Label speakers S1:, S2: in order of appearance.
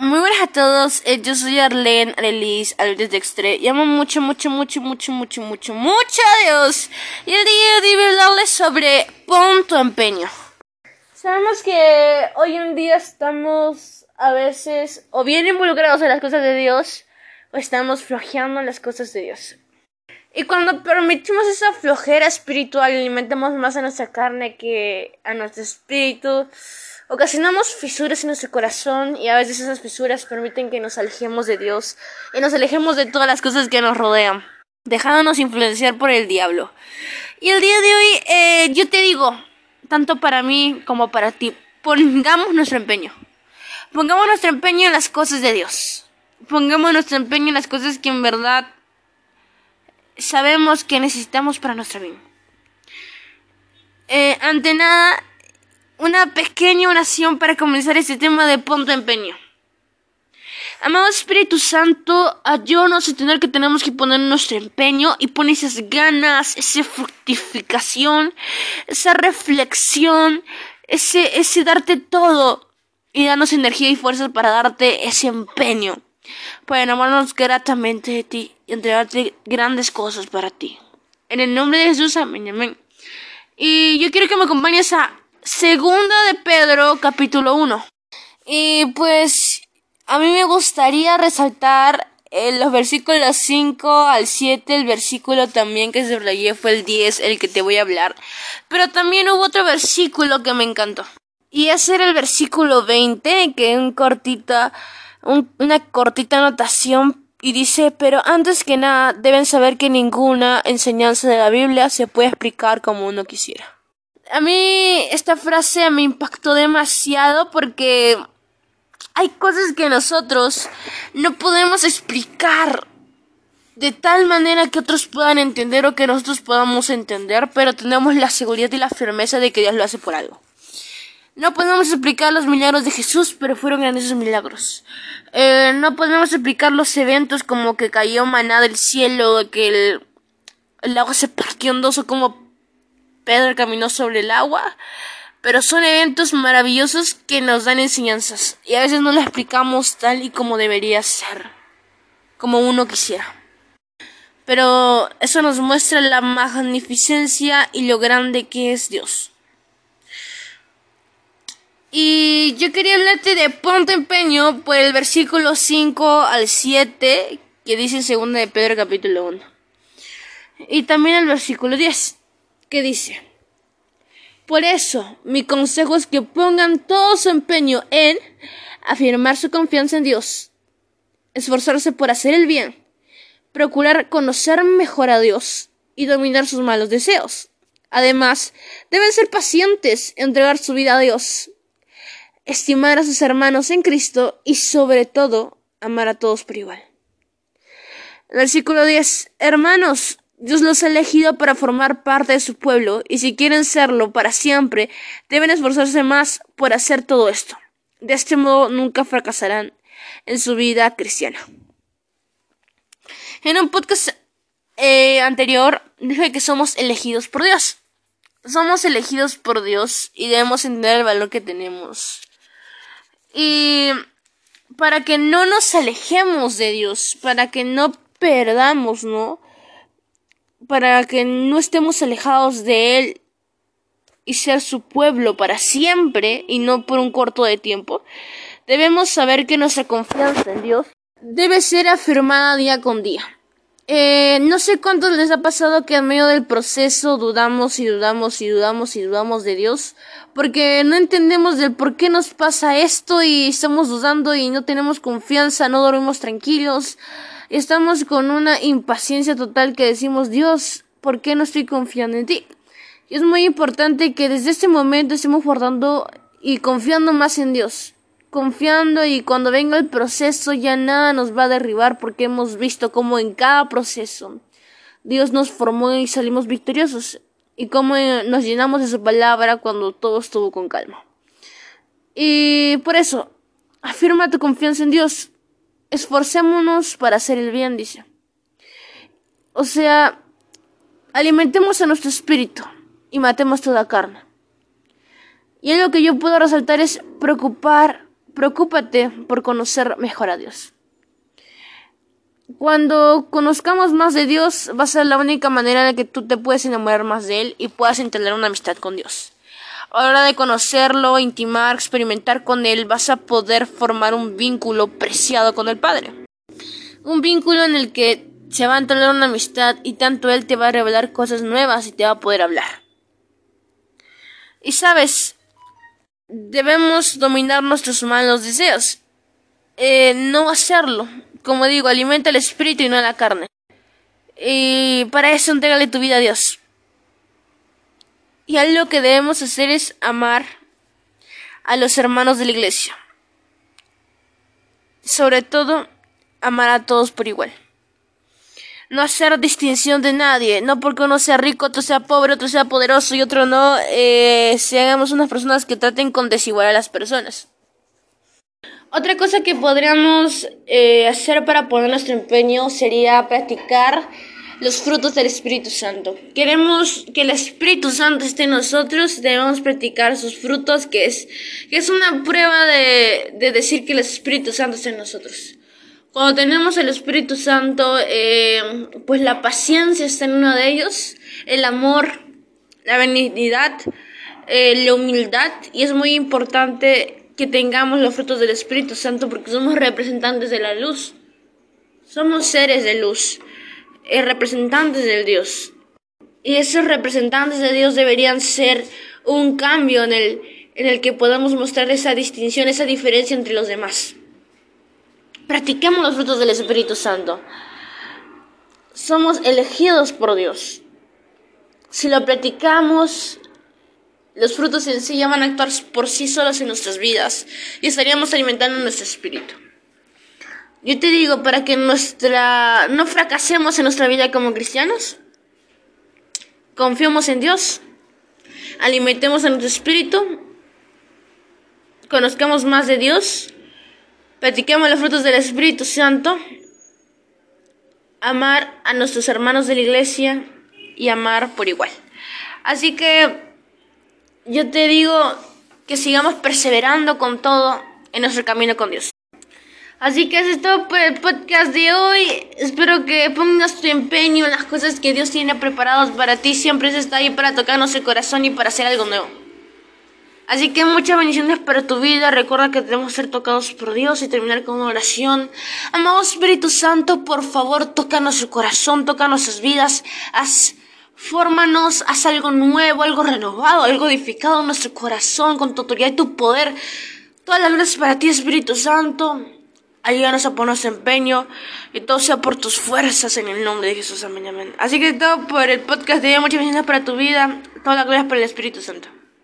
S1: Muy buenas a todos, eh, yo soy Arlene, Arelis, Alelis Dextre. Y amo mucho, mucho, mucho, mucho, mucho, mucho, mucho a Dios. Y el día de hoy hablarles sobre pon tu empeño. Sabemos que hoy en día estamos a veces o bien involucrados en las cosas de Dios o estamos flojeando en las cosas de Dios. Y cuando permitimos esa flojera espiritual alimentamos más a nuestra carne que a nuestro espíritu, ocasionamos fisuras en nuestro corazón y a veces esas fisuras permiten que nos alejemos de Dios y nos alejemos de todas las cosas que nos rodean, dejándonos influenciar por el diablo. Y el día de hoy eh, yo te digo, tanto para mí como para ti, pongamos nuestro empeño. Pongamos nuestro empeño en las cosas de Dios. Pongamos nuestro empeño en las cosas que en verdad sabemos que necesitamos para nuestra vida. Eh, ante nada, una pequeña oración para comenzar este tema de punto empeño. Amado Espíritu Santo, ayúdanos a tener que tenemos que poner nuestro empeño y poner esas ganas, esa fructificación, esa reflexión, ese, ese darte todo y darnos energía y fuerzas para darte ese empeño, para enamorarnos gratamente de ti y entregarte grandes cosas para ti. En el nombre de Jesús, amén, amén. Y yo quiero que me acompañes a Segunda de Pedro, capítulo 1. Y pues a mí me gustaría resaltar en los versículos 5 al 7, el versículo también que subrayé fue el 10, el que te voy a hablar. Pero también hubo otro versículo que me encantó. Y ese era el versículo 20, que es un cortita, una cortita anotación y dice, pero antes que nada deben saber que ninguna enseñanza de la Biblia se puede explicar como uno quisiera. A mí esta frase me impactó demasiado porque hay cosas que nosotros no podemos explicar de tal manera que otros puedan entender o que nosotros podamos entender, pero tenemos la seguridad y la firmeza de que Dios lo hace por algo. No podemos explicar los milagros de Jesús, pero fueron grandes milagros. Eh, no podemos explicar los eventos como que cayó maná del cielo, que el, el agua se partió en dos o como Pedro caminó sobre el agua, pero son eventos maravillosos que nos dan enseñanzas y a veces no lo explicamos tal y como debería ser, como uno quisiera. Pero eso nos muestra la magnificencia y lo grande que es Dios. Y yo quería hablarte de ponte empeño por el versículo 5 al 7 que dice en 2 de Pedro capítulo 1. Y también el versículo 10 que dice, por eso mi consejo es que pongan todo su empeño en afirmar su confianza en Dios, esforzarse por hacer el bien, procurar conocer mejor a Dios y dominar sus malos deseos. Además, deben ser pacientes, entregar su vida a Dios, estimar a sus hermanos en Cristo y sobre todo amar a todos por igual. Versículo 10. Hermanos, Dios los ha elegido para formar parte de su pueblo y si quieren serlo para siempre, deben esforzarse más por hacer todo esto. De este modo nunca fracasarán en su vida cristiana. En un podcast eh, anterior dije que somos elegidos por Dios. Somos elegidos por Dios y debemos entender el valor que tenemos. Y para que no nos alejemos de Dios, para que no perdamos, ¿no? Para que no estemos alejados de Él y ser su pueblo para siempre y no por un corto de tiempo, debemos saber que nuestra confianza en Dios debe ser afirmada día con día. Eh, no sé cuántos les ha pasado que en medio del proceso dudamos y dudamos y dudamos y dudamos de Dios, porque no entendemos del por qué nos pasa esto y estamos dudando y no tenemos confianza, no dormimos tranquilos, estamos con una impaciencia total que decimos, Dios, ¿por qué no estoy confiando en ti? Y es muy importante que desde este momento estemos guardando y confiando más en Dios. Confiando y cuando venga el proceso ya nada nos va a derribar porque hemos visto cómo en cada proceso Dios nos formó y salimos victoriosos. Y cómo nos llenamos de su palabra cuando todo estuvo con calma. Y por eso, afirma tu confianza en Dios esforcémonos para hacer el bien, dice. O sea, alimentemos a nuestro espíritu y matemos toda carne. Y algo que yo puedo resaltar es preocupar preocúpate por conocer mejor a Dios. Cuando conozcamos más de Dios, va a ser la única manera en la que tú te puedes enamorar más de Él y puedas entender una amistad con Dios. A la hora de conocerlo, intimar, experimentar con Él, vas a poder formar un vínculo preciado con el Padre. Un vínculo en el que se va a entender una amistad y tanto Él te va a revelar cosas nuevas y te va a poder hablar. Y sabes, debemos dominar nuestros malos deseos. Eh, no hacerlo. Como digo, alimenta el espíritu y no la carne. Y para eso entregale tu vida a Dios. Y algo que debemos hacer es amar a los hermanos de la iglesia. Sobre todo, amar a todos por igual no hacer distinción de nadie, no porque uno sea rico, otro sea pobre, otro sea poderoso y otro no, eh, seamos unas personas que traten con desigual a las personas. Otra cosa que podríamos eh, hacer para poner nuestro empeño sería practicar los frutos del Espíritu Santo. Queremos que el Espíritu Santo esté en nosotros, debemos practicar sus frutos, que es, que es una prueba de, de decir que el Espíritu Santo está en nosotros. Cuando tenemos el Espíritu Santo, eh, pues la paciencia está en uno de ellos, el amor, la benignidad, eh, la humildad, y es muy importante que tengamos los frutos del Espíritu Santo porque somos representantes de la luz, somos seres de luz, eh, representantes del Dios. Y esos representantes de Dios deberían ser un cambio en el, en el que podamos mostrar esa distinción, esa diferencia entre los demás. Practiquemos los frutos del Espíritu Santo. Somos elegidos por Dios. Si lo practicamos, los frutos en sí ya van a actuar por sí solos en nuestras vidas y estaríamos alimentando nuestro espíritu. Yo te digo, para que nuestra no fracasemos en nuestra vida como cristianos, confiemos en Dios, alimentemos a nuestro espíritu, conozcamos más de Dios Practiquemos los frutos del Espíritu Santo. Amar a nuestros hermanos de la iglesia y amar por igual. Así que yo te digo que sigamos perseverando con todo en nuestro camino con Dios. Así que eso es todo por el podcast de hoy. Espero que pongas tu empeño en las cosas que Dios tiene preparadas para ti. Siempre está ahí para tocarnos el corazón y para hacer algo nuevo. Así que muchas bendiciones para tu vida. Recuerda que debemos ser tocados por Dios y terminar con una oración. Amado Espíritu Santo, por favor, toca nuestro corazón, toca nuestras vidas. Haz, fórmanos, haz algo nuevo, algo renovado, algo edificado en nuestro corazón con tu autoridad y tu poder. Todas las gracias para ti, Espíritu Santo. Ayúdanos a poner nuestro empeño y todo sea por tus fuerzas en el nombre de Jesús. Amén, amén. Así que todo por el podcast de hoy. Muchas bendiciones para tu vida. Todas las gracias para el Espíritu Santo.